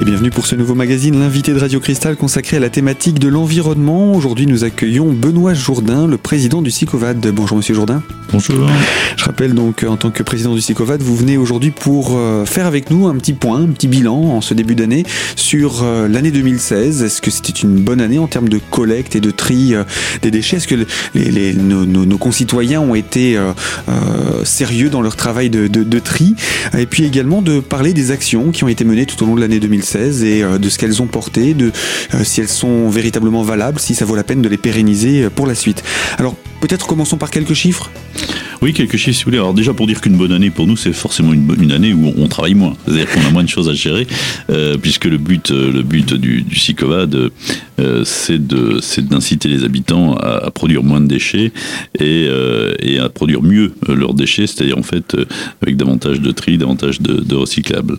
Et bienvenue pour ce nouveau magazine, l'invité de Radio Cristal consacré à la thématique de l'environnement. Aujourd'hui, nous accueillons Benoît Jourdain, le président du SICOVAD. Bonjour, monsieur Jourdain. Bonjour. Je rappelle donc, en tant que président du SICOVAD, vous venez aujourd'hui pour euh, faire avec nous un petit point, un petit bilan en ce début d'année sur euh, l'année 2016. Est-ce que c'était une bonne année en termes de collecte et de tri euh, des déchets? Est-ce que les, nos, concitoyens ont été sérieux dans leur travail de, de tri? Et puis également de parler des actions qui ont été menées tout au long de l'année 2016 et euh, de ce qu'elles ont porté, de euh, si elles sont véritablement valables, si ça vaut la peine de les pérenniser euh, pour la suite. Alors peut-être commençons par quelques chiffres. Oui, quelques chiffres si vous voulez. Alors déjà pour dire qu'une bonne année pour nous, c'est forcément une, année où on travaille moins. C'est-à-dire qu'on a moins de choses à gérer, puisque le but, le but du, du CICOVAD, c'est de, d'inciter les habitants à, produire moins de déchets et, à produire mieux leurs déchets, c'est-à-dire en fait avec davantage de tri, davantage de, recyclables.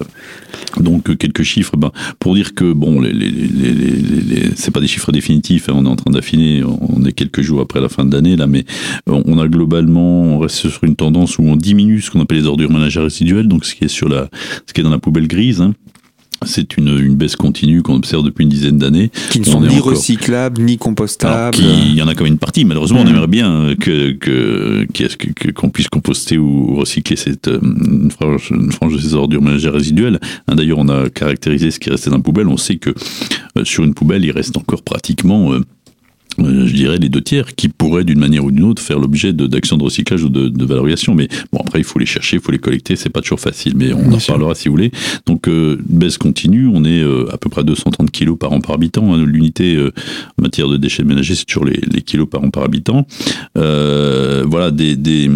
Donc quelques chiffres, ben, pour dire que bon, les, les, les, c'est pas des chiffres définitifs, hein, on est en train d'affiner, on est quelques jours après la fin de l'année là, mais on a globalement, reste sur une tendance où on diminue ce qu'on appelle les ordures ménagères résiduelles, donc ce qui est sur la, ce qui est dans la poubelle grise. Hein, c'est une, une, baisse continue qu'on observe depuis une dizaine d'années. Qui ne sont ni recyclables, ni compostables. il y en a quand même une partie. Malheureusement, on mmh. aimerait bien que, que, qu'on puisse composter ou recycler cette, euh, une, frange, une frange de ces ordures ménagères résiduelles. Hein, d'ailleurs, on a caractérisé ce qui restait dans la poubelle. On sait que euh, sur une poubelle, il reste encore pratiquement euh, euh, je dirais, les deux tiers qui pourraient d'une manière ou d'une autre faire l'objet d'actions de, recyclage ou de, de, valorisation. Mais bon, après, il faut les chercher, il faut les collecter, c'est pas toujours facile, mais on en parlera si vous voulez. Donc, euh, baisse continue, on est euh, à peu près 230 kilos par an par habitant. Hein. L'unité en matière de déchets ménagers, c'est toujours les, les, kilos par an par habitant. voilà, des, des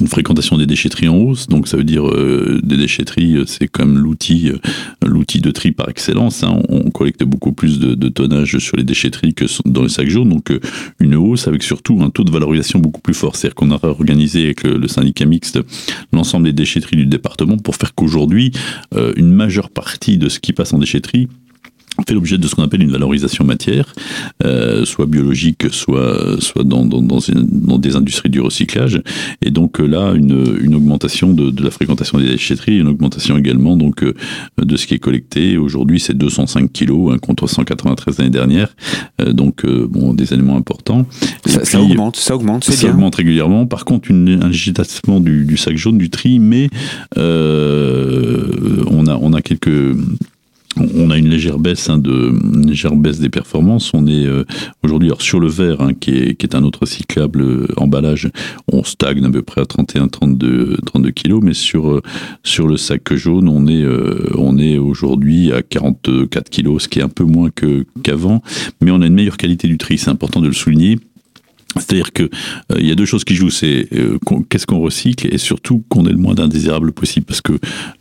une fréquentation des déchetteries en hausse, donc ça veut dire euh, des déchetteries, euh, c'est comme l'outil, euh, l'outil de tri par excellence. Hein. On, collecte beaucoup plus de, de, tonnage sur les déchetteries que dans les sacs jaunes, donc une hausse avec surtout un taux de valorisation beaucoup plus fort. C'est-à-dire qu'on a réorganisé avec le, le syndicat mixte l'ensemble des déchetteries du département pour faire qu'aujourd'hui, une majeure partie de ce qui passe en déchetterie fait l'objet de ce qu'on appelle une valorisation matière, euh, soit biologique, soit soit dans dans, dans, dans, des industries du recyclage. Et donc euh, là, une, une augmentation de, de la fréquentation des déchetteries, une augmentation également donc euh, de ce qui est collecté. Aujourd'hui, c'est 205 kilos hein, contre 193 l'année dernière. Euh, donc bon, des éléments importants. Ça, ça, augmente, ça augmente, c'est Ça augmente régulièrement. Par contre, une, un législation du, du sac jaune, du tri, mais on a on a quelques on a une légère baisse, hein, de, légère baisse des performances. On est euh, aujourd'hui sur le verre, hein, qui, est, qui est un autre cyclable euh, emballage, on stagne à peu près à 31-32 32 kilos, mais sur euh, sur le sac jaune, on est on est aujourd'hui à 44 kilos, ce qui est un peu moins qu'avant, mais on a une meilleure qualité du tri. C'est important de le souligner. C'est-à-dire que euh, il y a deux choses qui jouent, c'est euh, qu'est-ce qu'on recycle et surtout qu'on ait le moins d'indésirables possible, parce que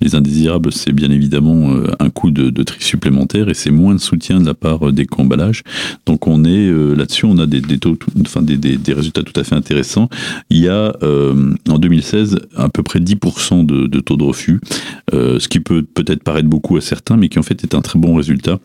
les indésirables, c'est bien évidemment euh, un coût de, de, tri supplémentaire et c'est moins de soutien de la part des comballages. Donc on est là-dessus, on a des, des taux, enfin des, des, des, résultats tout à fait intéressants. Il y a en 2016 à peu près 10% de, de, taux de refus, ce qui peut peut-être paraître beaucoup à certains, mais qui en fait est un très bon résultat.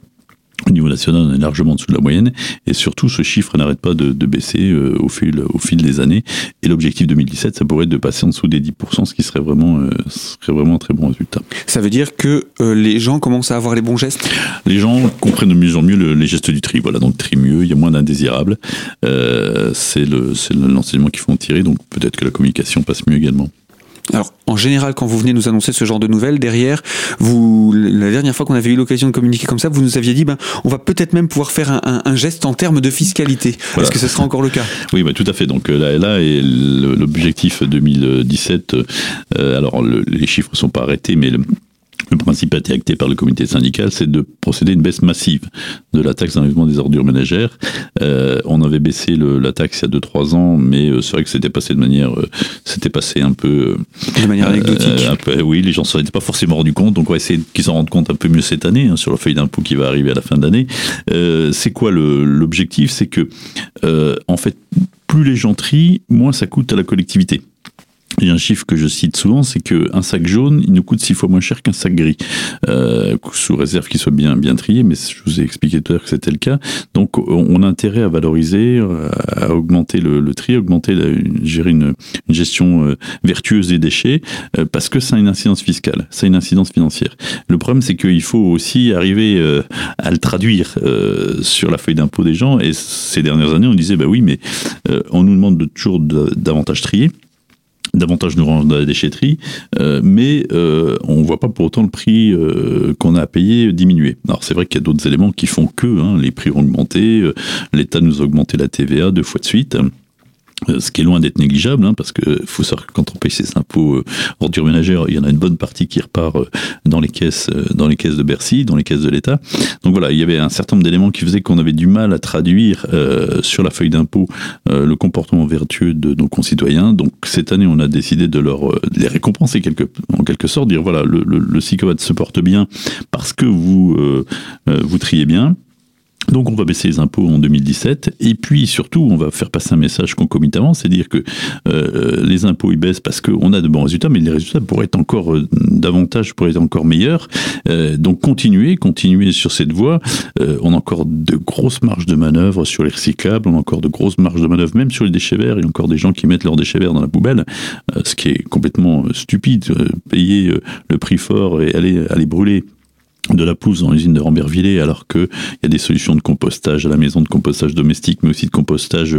Au niveau national, on est largement en dessous de la moyenne et surtout ce chiffre n'arrête pas de, de baisser euh, au, fil, au fil des années. Et l'objectif 2017, ça pourrait être de passer en dessous des 10%, ce qui serait vraiment, euh, serait vraiment un très bon résultat. Ça veut dire que euh, les gens commencent à avoir les bons gestes? Les gens comprennent de mieux en mieux le, les gestes du tri. Voilà, donc tri mieux, il y a moins d'indésirables. c'est l'enseignement qu'il faut en tirer, donc peut-être que la communication passe mieux également. Alors, en général, quand vous venez nous annoncer ce genre de nouvelles, derrière, vous, la dernière fois qu'on avait eu l'occasion de communiquer comme ça, vous nous aviez dit, ben, on va peut-être même pouvoir faire un, un, geste en termes de fiscalité. Est-ce que ce sera encore le cas? Oui, bah, tout à fait. Donc euh, là, là est l'objectif 2017. Euh, alors, le, les chiffres ne sont pas arrêtés, mais le, le principe a été acté par le comité syndical, c'est de procéder à une baisse massive de la taxe d'enlèvement des ordures ménagères. Euh, on avait baissé le, la taxe il y a 2-3 ans, mais euh, c'est vrai que c'était passé de manière, euh, c'était passé un peu de manière anecdotique. Un peu, oui, les gens s'en étaient pas forcément rendus compte, donc on va essayer qu'ils s'en rendent compte un peu mieux cette année hein, sur la feuille d'impôt qui va arriver à la fin de l'année. c'est quoi l'objectif? C'est que en fait, plus les gens trient, moins ça coûte à la collectivité. Il y a un chiffre que je cite souvent, c'est qu'un sac jaune, il nous coûte six fois moins cher qu'un sac gris, euh, sous réserve qu'il soit bien bien trié. Mais je vous ai expliqué tout à l'heure que c'était le cas. Donc, on a intérêt à valoriser, à augmenter le, tri, augmenter, la, gérer une, une gestion euh, vertueuse des déchets, euh, parce que ça a une incidence fiscale, ça a une incidence financière. Le problème, c'est qu'il faut aussi arriver euh, à le traduire sur la feuille d'impôt des gens. Et ces dernières années, on disait, bah oui, mais on nous demande de toujours davantage trier davantage nous rendre dans la déchetterie, euh, mais euh, on ne voit pas pour autant le prix euh, qu'on a à payer diminuer. Alors c'est vrai qu'il y a d'autres éléments qui font que hein, les prix ont augmenté, l'État nous a augmenté la TVA deux fois de suite. Euh, ce qui est loin d'être négligeable, hein, parce que faut savoir que quand on paye ses impôts euh, ordures ménagères, il y en a une bonne partie qui repart euh, dans les caisses, euh, dans les caisses de Bercy, dans les caisses de l'État. Donc voilà, il y avait un certain nombre d'éléments qui faisaient qu'on avait du mal à traduire sur la feuille d'impôt le comportement vertueux de nos concitoyens. Donc cette année, on a décidé de leur de les récompenser quelque, en quelque sorte, dire voilà, le, le, le se porte bien parce que vous vous triez bien. Donc on va baisser les impôts en 2017 et puis surtout on va faire passer un message concomitamment, c'est dire que euh, les impôts ils baissent parce qu'on a de bons résultats, mais les résultats pourraient être encore euh, davantage, pourraient être encore meilleurs. Euh, donc continuer, continuer sur cette voie. on a encore de grosses marges de manœuvre sur les recyclables, on a encore de grosses marges de manœuvre même sur les déchets verts. Il y a encore des gens qui mettent leurs déchets verts dans la poubelle, ce qui est complètement stupide. payer le prix fort et aller aller brûler de la pousse dans l'usine de Rambervillers alors qu'il y a des solutions de compostage à la maison de compostage domestique mais aussi de compostage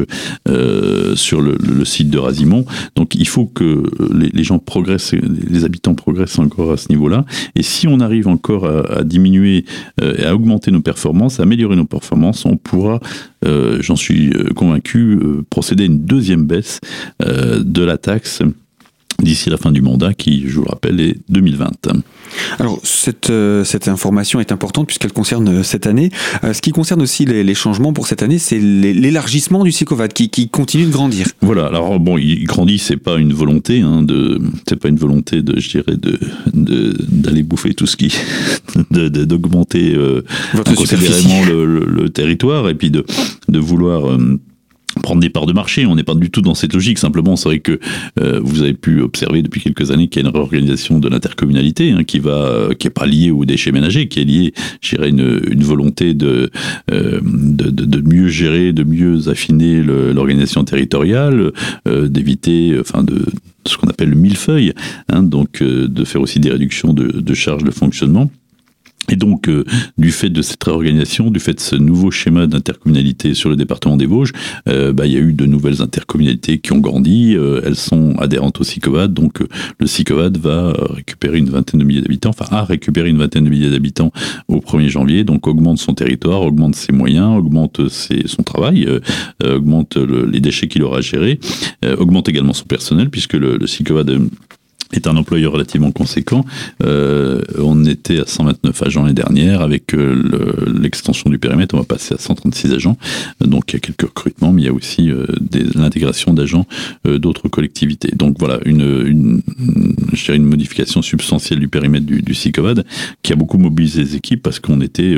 euh, sur le, site de Razimont donc il faut que les, gens progressent les habitants progressent encore à ce niveau là et si on arrive encore à, diminuer euh, et à augmenter nos performances à améliorer nos performances on pourra euh, j'en suis convaincu procéder à une deuxième baisse de la taxe d'ici la fin du mandat qui, je vous le rappelle, est 2020. Alors, cette, euh, cette information est importante puisqu'elle concerne euh, cette année. Euh, ce qui concerne aussi les, changements pour cette année, c'est l'élargissement du SICOVAD qui, qui, continue de grandir. Voilà, alors bon, il grandit, c'est pas une volonté, hein, de, c'est pas une volonté de, je dirais, de, d'aller bouffer tout ce qui, d'augmenter considérablement le, le, territoire et puis de, de vouloir prendre des parts de marché. On n'est pas du tout dans cette logique. Simplement, c'est vrai que euh, vous avez pu observer depuis quelques années qu'il y a une réorganisation de l'intercommunalité hein, qui va, qui est pas liée aux déchets ménagers, qui est liée, je dirais, une, volonté de, euh, de, de, mieux gérer, de mieux affiner l'organisation territoriale, euh, d'éviter, enfin de ce qu'on appelle le millefeuille, hein, donc euh, de faire aussi des réductions de charges de fonctionnement. Et donc, euh, du fait de cette réorganisation, du fait de ce nouveau schéma d'intercommunalité sur le département des Vosges, euh, bah, il y a eu de nouvelles intercommunalités qui ont grandi. Euh, elles sont adhérentes au SICOVAD. Donc, le SICOVAD va récupérer une vingtaine de milliers d'habitants, enfin, a récupéré une vingtaine de milliers d'habitants au 1er janvier. Donc, augmente son territoire, augmente ses moyens, augmente son travail, augmente les déchets qu'il aura à gérer, augmente également son personnel, puisque le, le SICOVAD est un employeur relativement conséquent. Euh, on était à 129 agents l'année dernière. Avec euh, l'extension du périmètre, on va passer à 136 agents. Donc il y a quelques recrutements, mais il y a aussi euh, l'intégration d'agents euh, d'autres collectivités. Donc voilà, une, une, une modification substantielle du périmètre du, du SICOVAD qui a beaucoup mobilisé les équipes parce qu'on était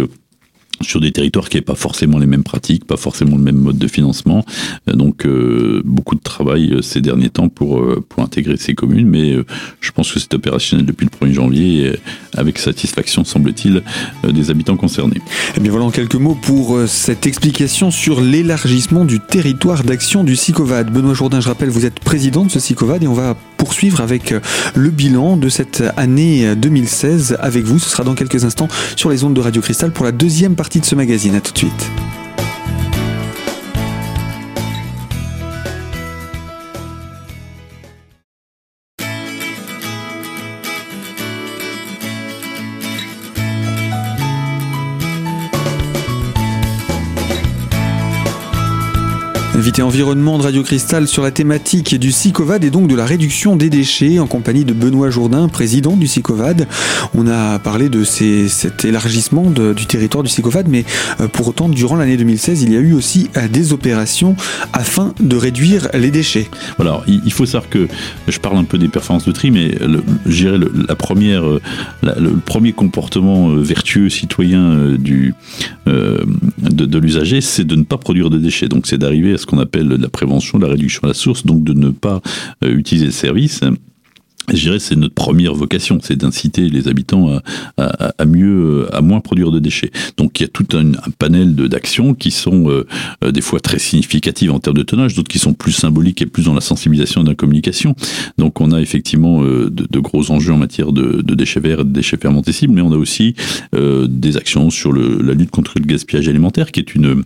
sur des territoires qui n'avaient pas forcément les mêmes pratiques, pas forcément le même mode de financement. Euh, donc euh, beaucoup de travail euh, ces derniers temps pour, intégrer ces communes, mais je pense que c'est opérationnel depuis le 1er janvier avec satisfaction, semble-t-il, des habitants concernés. Et eh bien voilà en quelques mots pour cette explication sur l'élargissement du territoire d'action du SICOVAD. Benoît Jourdain, je rappelle, vous êtes président de ce SICOVAD et on va poursuivre avec le bilan de cette année 2016 avec vous. Ce sera dans quelques instants sur les ondes de Radio Cristal pour la deuxième partie partie de ce magazine. À tout de suite. Invité environnement de Radio Cristal sur la thématique du SICOVAD et donc de la réduction des déchets en compagnie de Benoît Jourdain, président du SICOVAD. On a parlé de ces, cet élargissement du territoire du SICOVAD, mais euh, pour autant, durant l'année 2016, il y a eu aussi euh, des opérations afin de réduire les déchets. Voilà, il faut savoir que je parle un peu des performances de tri, mais le, la première, euh, le premier comportement vertueux citoyen du, de, de l'usager, c'est de ne pas produire de déchets. Donc c'est d'arriver à ce ce qu'on appelle la prévention, la réduction à la source, donc de ne pas utiliser le service. Je dirais c'est notre première vocation, c'est d'inciter les habitants à, mieux, à moins produire de déchets. Donc il y a tout un, panel d'actions qui sont euh, euh, des fois très significatives en termes de tonnage, d'autres qui sont plus symboliques et plus dans la sensibilisation et dans la communication. Donc on a effectivement euh, de, gros enjeux en matière de, déchets verts et de déchets fermentescibles, mais on a aussi des actions sur la lutte contre le gaspillage alimentaire, qui est une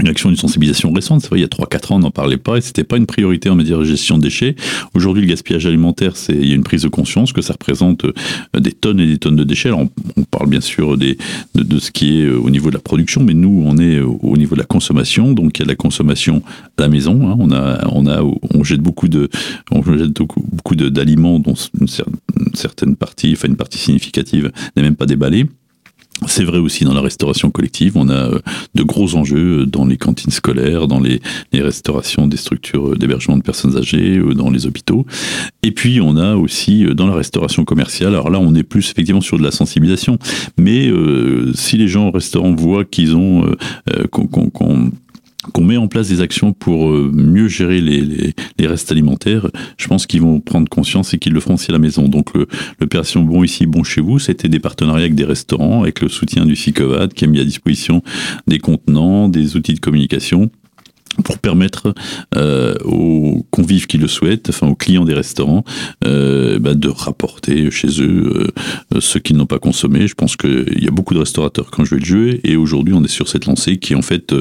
une action, une sensibilisation récente. C'est vrai, il y a 3-4 ans, on n'en parlait pas et c'était pas une priorité en matière de gestion de déchets. Aujourd'hui, le gaspillage alimentaire, c'est, il y a une prise de conscience que ça représente euh, des tonnes et des tonnes de déchets. Alors, on, parle bien sûr des, de, ce qui est euh, au niveau de la production, mais nous, on est au niveau de la consommation. Donc, il y a de la consommation à la maison. Hein. On a, on a, on jette beaucoup de, on jette beaucoup d'aliments dont une, certaine partie, enfin une partie significative n'est même pas déballée. C'est vrai aussi dans la restauration collective. On a euh, de gros enjeux dans les cantines scolaires, dans les, restaurations des structures d'hébergement de personnes âgées, euh, dans les hôpitaux. Et puis on a aussi euh, dans la restauration commerciale. Alors là, on est plus effectivement sur de la sensibilisation. Mais si les gens au restaurant voient qu'ils ont qu'on met en place des actions pour euh, mieux gérer les, les, restes alimentaires, je pense qu'ils vont prendre conscience et qu'ils le feront aussi à la maison. Donc l'opération Bon ici, bon chez vous, c'était des partenariats avec des restaurants, avec le soutien du SICOVAD qui a mis à disposition des contenants, des outils de communication pour permettre euh, aux convives qui le souhaitent, enfin aux clients des restaurants, euh, bah, de rapporter chez eux euh, ce qu'ils n'ont pas consommé. Je pense qu'il y a beaucoup de restaurateurs qui ont joué le jeu et aujourd'hui on est sur cette lancée qui est en fait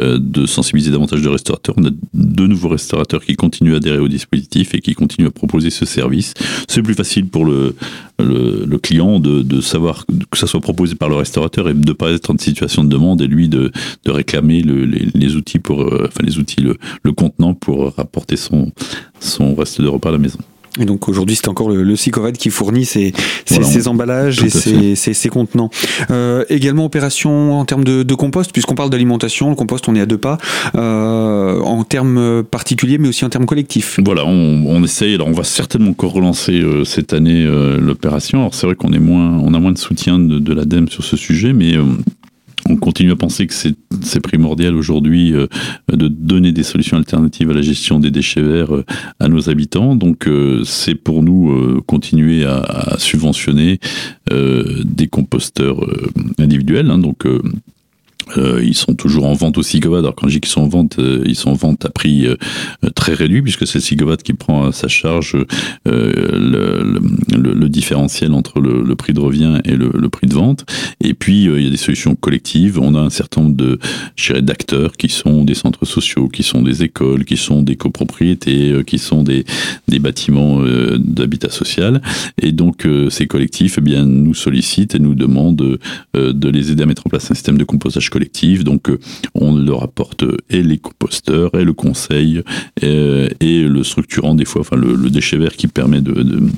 euh, de sensibiliser davantage de restaurateurs. On a de nouveaux restaurateurs qui continuent à adhérer au dispositif et qui continuent à proposer ce service. C'est plus facile pour le, le, le client de, de, savoir que ça soit proposé par le restaurateur et de ne pas être en situation de demande et lui de, réclamer le, les, les, outils pour euh, les outils, le, le, contenant pour rapporter son, son reste de repas à la maison. Et donc aujourd'hui, c'est encore le, le qui fournit ces, ces, emballages et ces, ces, contenants. Euh, également opération en termes de, de compost, puisqu'on parle d'alimentation, le compost, on est à deux pas, euh, en termes particuliers, mais aussi en termes collectifs. Voilà, on, on essaye. Alors, on va certainement encore relancer euh, cette année l'opération. Alors, c'est vrai qu'on est moins, on a moins de soutien de, de l'ADEME sur ce sujet, mais on continue à penser que c'est primordial aujourd'hui euh, de donner des solutions alternatives à la gestion des déchets verts euh, à nos habitants. Donc euh, c'est pour nous continuer à, subventionner des composteurs individuels. Hein. donc euh, ils sont toujours en vente au Sigovad. Alors quand je dis qu'ils sont en vente, euh, ils sont en vente à prix euh, très réduit puisque c'est le Sigovad qui prend à sa charge le, le, le, différentiel entre le, le, prix de revient et le, prix de vente. Et puis il y a des solutions collectives. On a un certain nombre de d'acteurs qui sont des centres sociaux, qui sont des écoles, qui sont des copropriétés, qui sont des, des bâtiments d'habitat social. Et donc ces collectifs eh bien nous sollicitent et nous demandent de les aider à mettre en place un système de compostage collectif donc euh, on leur apporte et les composteurs et le conseil et, le structurant des fois, enfin le, déchet vert qui permet de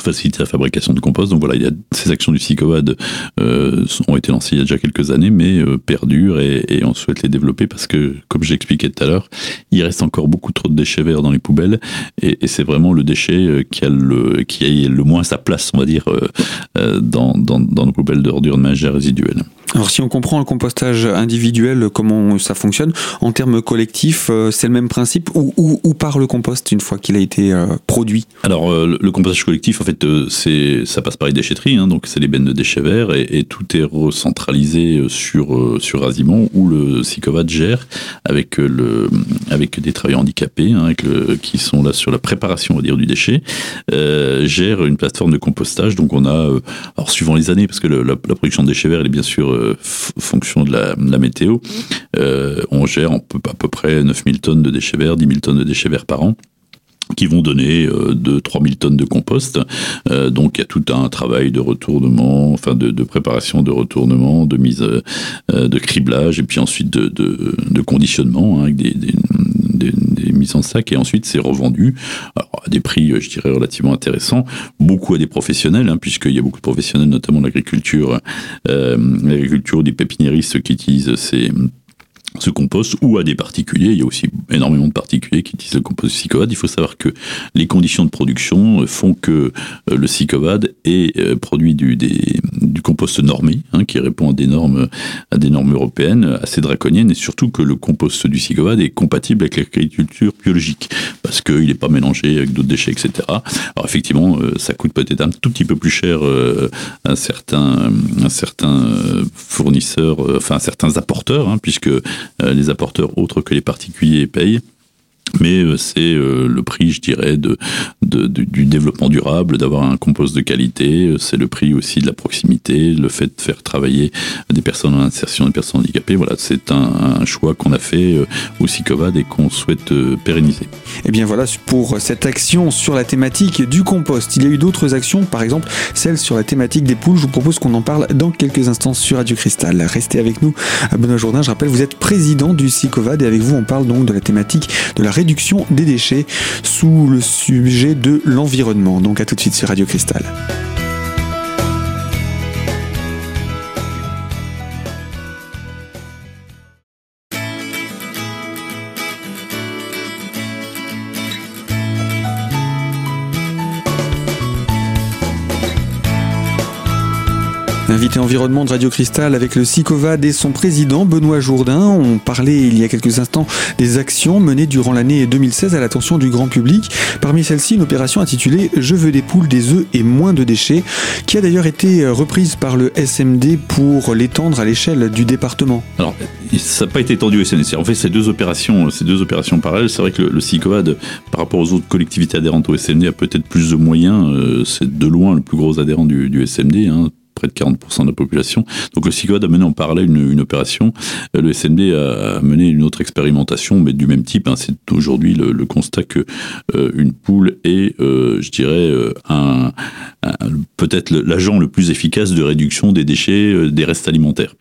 faciliter la fabrication de compost. Donc voilà, il y a ces actions du SICOVAD euh, ont été lancées il y a déjà quelques années, mais euh, perdurent et, et, on souhaite les développer parce que, comme j'expliquais tout à l'heure, il reste encore beaucoup trop de déchets verts dans les poubelles et, et c'est vraiment le déchet euh, qui a le qui a le moins sa place, on va dire, euh, dans, dans, dans nos poubelles d'ordures de ménagères résiduelles. Alors si on comprend le compostage individuel, comment ça fonctionne, en termes collectifs, c'est le même principe ou, ou, ou par le compost une fois qu'il a été produit? Alors le compostage collectif, en fait, euh, c'est ça passe par les déchetteries, hein, donc c'est les bennes de déchets verts, et, tout est recentralisé euh, sur euh, sur où le SICOVAD gère avec le avec des travailleurs handicapés, hein, qui sont là sur la préparation, on va dire, du déchet, euh, gère une plateforme de compostage. Donc on a, alors suivant les années, parce que la, production de déchets verts, est bien sûr euh, fonction de la, météo, euh, on gère à peu près 9000 tonnes de déchets verts, 10 000 tonnes de déchets verts par an qui vont donner euh, 2-3 000 tonnes de compost. Euh, donc il y a tout un travail de retournement, enfin de, de préparation de retournement, de mise, euh, de criblage et puis ensuite de, de, de conditionnement hein, avec des, des, des, des, mises en sac et ensuite c'est revendu alors, à des prix, je dirais, relativement intéressants. Beaucoup à des professionnels, hein, puisqu'il y a beaucoup de professionnels, notamment l'agriculture, euh, l'agriculture, des pépiniéristes qui utilisent ces ce compost ou à des particuliers. Il y a aussi énormément de particuliers qui utilisent le compost du Sicovad. Il faut savoir que les conditions de production font que le Sicovad est produit du, du compost normé, hein, qui répond à des normes, à des normes européennes assez draconiennes, et surtout que le compost du Sicovad est compatible avec l'agriculture biologique, parce qu'il n'est pas mélangé avec d'autres déchets, etc. Alors effectivement, ça coûte peut-être un tout petit peu plus cher à certains, à certains fournisseurs, enfin certains apporteurs, hein, puisque les apporteurs autres que les particuliers payent mais euh, c'est euh, le prix, je dirais, de, du développement durable, d'avoir un compost de qualité. Euh, c'est le prix aussi de la proximité, le fait de faire travailler des personnes en insertion, des personnes handicapées. Voilà, c'est un, choix qu'on a fait au SICOVAD et qu'on souhaite pérenniser. Et eh bien voilà pour cette action sur la thématique du compost. Il y a eu d'autres actions, par exemple celle sur la thématique des poules. Je vous propose qu'on en parle dans quelques instants sur Radio Cristal. Restez avec nous, Benoît Jourdain. Je rappelle, vous êtes président du SICOVAD et avec vous, on parle donc de la thématique de la réduction des déchets sous le sujet de l'environnement. Donc à tout de suite sur Radio Cristal. Invité environnement de Radio Cristal avec le SICOVAD et son président Benoît Jourdain. On parlait il y a quelques instants des actions menées durant l'année 2016 à l'attention du grand public. Parmi celles-ci, une opération intitulée Je veux des poules, des œufs et moins de déchets, qui a d'ailleurs été reprise par le SMD pour l'étendre à l'échelle du département. Alors, ça n'a pas été étendu au SMD. En fait, ces deux opérations, ces deux opérations parallèles, c'est vrai que le, le SICOVAD, par rapport aux autres collectivités adhérentes au SMD, a peut-être plus de moyens. Euh, c'est de loin le plus gros adhérent du, SMD. Hein près de 40% de la population. Donc le CICOAD a mené en parallèle une, opération. Euh, le SND a mené une autre expérimentation, mais du même type. Hein. C'est aujourd'hui le, le, constat que euh, une poule est, euh, je dirais, peut-être l'agent le plus efficace de réduction des déchets, des restes alimentaires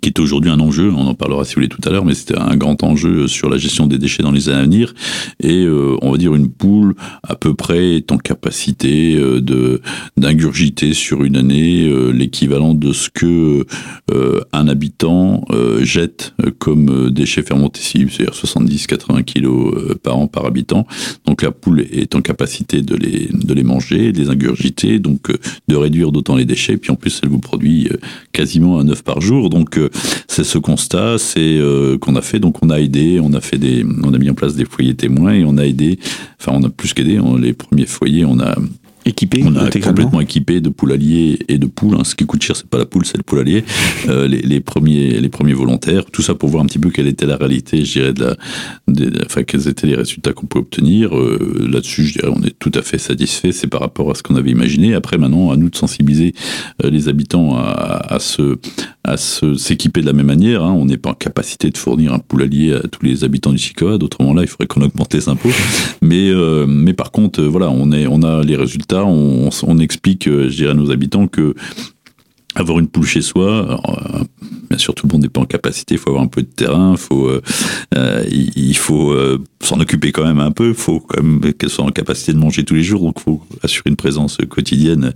qui est aujourd'hui un enjeu, on en parlera si vous voulez tout à l'heure, mais c'était un grand enjeu sur la gestion des déchets dans les années à venir. Et euh, on va dire une poule à peu près est en capacité euh, de d'ingurgiter sur une année euh, l'équivalent de ce que un habitant jette comme déchets fermentescibles, c'est-à-dire 70-80 kilos par an par habitant. Donc la poule est en capacité de les de les manger, de les ingurgiter, donc de réduire d'autant les déchets. Puis en plus, elle vous produit quasiment un œuf par jour. Donc c'est ce constat, c'est euh, qu'on a fait. Donc on a aidé, on a fait des, on a mis en place des foyers témoins et on a aidé. Enfin, on a plus qu'aidé. Les premiers foyers, on a équipé On a complètement équipé de poulaliers et de poules. Hein. Ce qui coûte cher, c'est pas la poule, c'est le poulalier. Euh, les, les, premiers, les premiers volontaires. Tout ça pour voir un petit peu quelle était la réalité, je dirais, de la, enfin, quels étaient les résultats qu'on pouvait obtenir. Euh, là-dessus, je dirais, on est tout à fait satisfait. C'est par rapport à ce qu'on avait imaginé. Après, maintenant, à nous de sensibiliser euh, les habitants à, à se, à s'équiper de la même manière. Hein. On n'est pas en capacité de fournir un poulalier à tous les habitants du SICOAD. Autrement, là, il faudrait qu'on augmente les impôts. Mais, euh, mais par contre, voilà, on est, on a les résultats on, on explique, euh, je dirais à nos habitants que avoir une poule chez soi, euh, bien sûr tout le monde n'est pas en capacité, il faut avoir un peu de terrain, faut, euh, euh il, faut euh, s'en occuper quand même un peu, il faut quand même qu'elle soit en capacité de manger tous les jours, donc il faut assurer une présence quotidienne.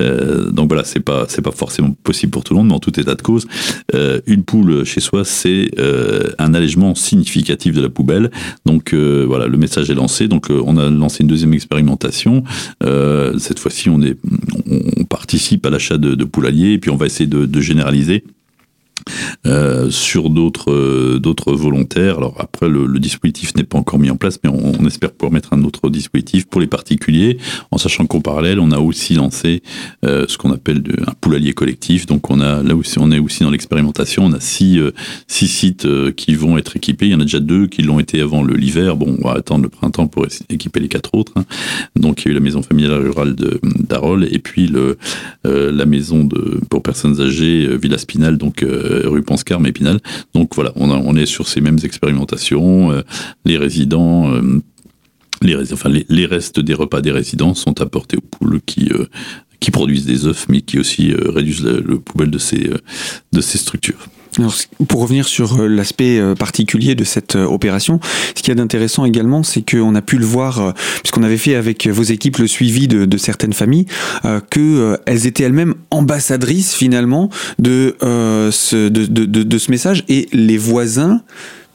Euh, donc voilà, c'est pas c'est pas forcément possible pour tout le monde, mais en tout état de cause, une poule chez soi, c'est un allègement significatif de la poubelle. Donc voilà, le message est lancé. Donc on a lancé une deuxième expérimentation. cette fois-ci, on est on participe à l'achat de, de et puis on va essayer de généraliser euh, sur d'autres euh, d'autres volontaires. Alors après, le, le dispositif n'est pas encore mis en place, mais on, espère pouvoir mettre un autre dispositif pour les particuliers, en sachant qu'en parallèle, on a aussi lancé euh, ce qu'on appelle un poulalier collectif. Donc on a là aussi, on est aussi dans l'expérimentation. On a six euh, six sites qui vont être équipés. Il y en a déjà deux qui l'ont été avant l'hiver. Bon, on va attendre le printemps pour équiper les quatre autres. Hein. Donc il y a eu la maison familiale rurale de d'Arol et puis le la maison de pour personnes âgées Villa Spinal, donc rue Penscar, Épinal. Donc voilà, on, est sur ces mêmes expérimentations. Euh, les résidents euh, les, restes des repas des résidents sont apportés aux poules qui, produisent des œufs, mais qui aussi réduisent le, le, poubelle de ces structures. Pour revenir sur euh, l'aspect euh, particulier de cette euh, opération, ce qu'il y a d'intéressant également, c'est qu'on a pu le voir, puisqu'on avait fait avec vos équipes le suivi de, certaines familles, qu'elles étaient elles-mêmes ambassadrices finalement de, ce message et les voisins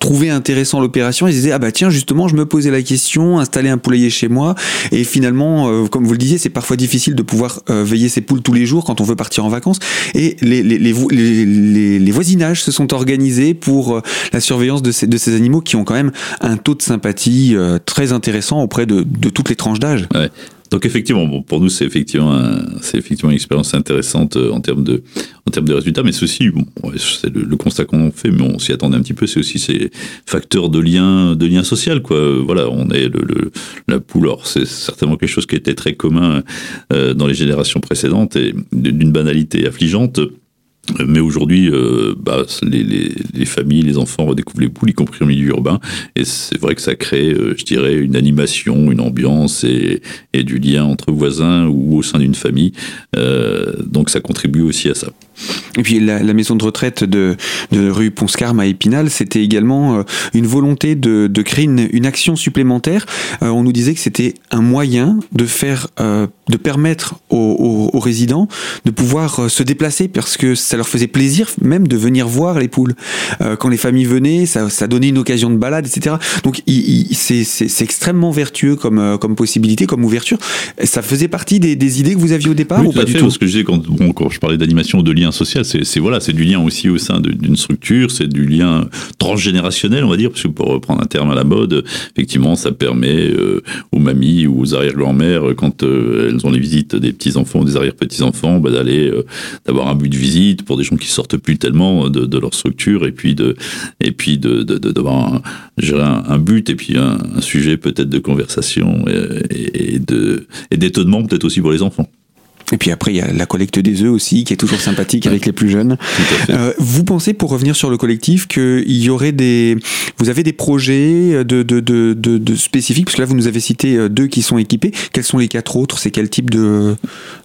trouvaient intéressant l'opération, ils disaient ah bah tiens justement je me posais la question, installer un poulailler chez moi. Et finalement euh, comme vous le disiez c'est parfois difficile de pouvoir euh, veiller ses poules tous les jours quand on veut partir en vacances. Et les, les, les, les voisinages se sont organisés pour la surveillance de ces, de ces animaux qui ont quand même un taux de sympathie très intéressant auprès de, de toutes les tranches d'âge. Donc effectivement, bon, pour nous, c'est effectivement, c'est effectivement une expérience intéressante euh, en termes de, en termes de résultats, mais ceci, bon, c'est le, constat qu'on fait, mais on s'y attendait un petit peu. C'est aussi ces facteurs de lien, de lien social, quoi. Voilà, on est le, le la poule. c'est certainement quelque chose qui était très commun euh, dans les générations précédentes et d'une banalité affligeante. Mais aujourd'hui, euh, bah, les, les, les, familles, les enfants redécouvrent les poules, y compris en milieu urbain. Et c'est vrai que ça crée, euh, je dirais, une animation, une ambiance et, et, du lien entre voisins ou au sein d'une famille. Euh, donc ça contribue aussi à ça. Et puis la, la, maison de retraite de, de rue Ponscarme à Épinal, c'était également euh, une volonté de, de créer une, une, action supplémentaire. Euh, on nous disait que c'était un moyen de faire, euh, de permettre aux, aux, aux, résidents de pouvoir se déplacer parce que ça leur faisait plaisir même de venir voir les poules. quand les familles venaient, ça, ça, donnait une occasion de balade, etc. Donc c'est extrêmement vertueux comme, comme possibilité, comme ouverture. Ça faisait partie des, des idées que vous aviez au départ oui, ou pas du tout Parce que je disais quand, bon, quand je parlais d'animation, de lien social, c'est voilà, c'est du lien aussi au sein d'une structure, c'est du lien transgénérationnel, on va dire, parce que pour reprendre un terme à la mode, effectivement, ça permet euh, aux mamies ou aux arrière-grand-mères, quand euh, elles ont les visites des petits-enfants, des arrière-petits-enfants, bah, d'aller, euh, d'avoir un but de visite pour des gens qui sortent plus tellement de, de leur structure, et puis de, et de, d'avoir un, un, but, et puis un, sujet peut-être de conversation et, de, et d'étonnement peut-être aussi pour les enfants. Et puis après, il y a la collecte des œufs aussi, qui est toujours sympathique avec les plus jeunes. Euh, vous pensez, pour revenir sur le collectif, qu'il y aurait des. Vous avez des projets de, de, de, de, spécifiques? Parce que là, vous nous avez cité euh, deux qui sont équipés. Quels sont les quatre autres? C'est quel type de.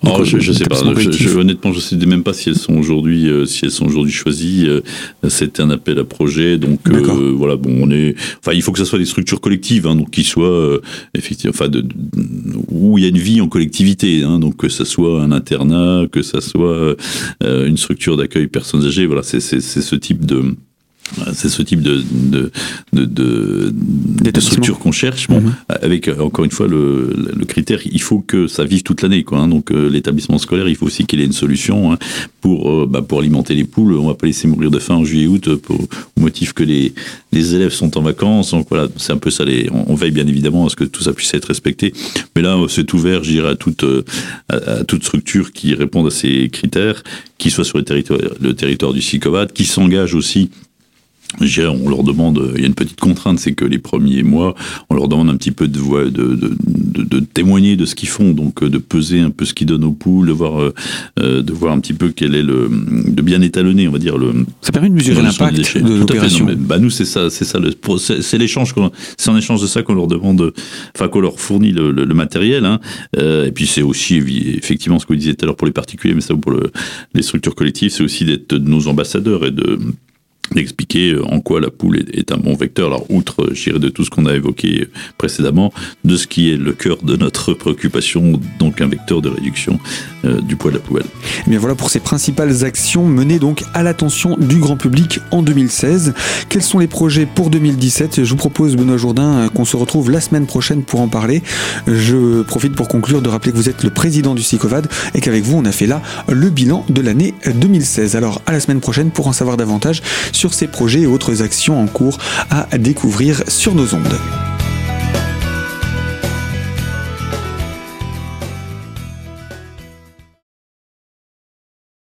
oh, je, je sais pas. Je, je, honnêtement, je sais même pas si elles sont aujourd'hui euh, si elles sont aujourd'hui choisies. Euh, C'était un appel à projet. Donc voilà, bon, on est. Enfin, il faut que ça soit des structures collectives, hein, donc qui soient effectivement. Enfin, où il y a une vie en collectivité. Hein, donc que ça soit un internat, que ça soit euh, une structure d'accueil personnes âgées. Voilà, c'est ce type de c'est ce type de, de, de, de, de structure qu'on cherche. Bon, mmh. avec encore une fois le, le, critère, il faut que ça vive toute l'année. Quoi, hein. Donc euh, l'établissement scolaire, il faut aussi qu'il ait une solution hein, pour, euh, bah, pour alimenter les poules. On va pas laisser mourir de faim en juillet-août au motif que les, les élèves sont en vacances. Donc voilà, c'est un peu ça. Les, on, on, veille bien évidemment à ce que tout ça puisse être respecté. Mais là, c'est ouvert, je dirais, à toute, à, à, toute structure qui réponde à ces critères, qui soit sur le territoire, le territoire du SICOVAD, qui s'engage aussi on leur demande, il y a une petite contrainte, c'est que les premiers mois, on leur demande un petit peu de, de, de, de, de témoigner de ce qu'ils font, donc euh, de peser un peu ce qu'ils donnent aux poules, de voir, euh, euh, de voir un petit peu quel est le, de bien étalonner, on va dire le. Ça permet de mesurer l'impact de l'opération. Bah nous c'est ça, c'est ça, c'est l'échange, c'est en échange de ça qu'on leur demande, enfin qu'on leur fournit le, le, le matériel, hein. euh, et puis c'est aussi effectivement ce que vous disiez tout à l'heure pour les particuliers, mais ça pour le, les structures collectives, c'est aussi d'être nos ambassadeurs et de d'expliquer euh, en quoi la poule est, un bon vecteur. Alors, outre, j'irai de tout ce qu'on a évoqué précédemment, de ce qui est le cœur de notre préoccupation, donc un vecteur de réduction euh, du poids de la poubelle. Et eh bien voilà pour ces principales actions menées donc à l'attention du grand public en 2016. Quels sont les projets pour 2017 Je vous propose, Benoît Jourdain, euh, qu'on se retrouve la semaine prochaine pour en parler. Je profite pour conclure de rappeler que vous êtes le président du SICOVAD et qu'avec vous, on a fait là le bilan de l'année 2016. Alors, à la semaine prochaine pour en savoir davantage sur ces projets et autres actions en cours à découvrir sur nos ondes.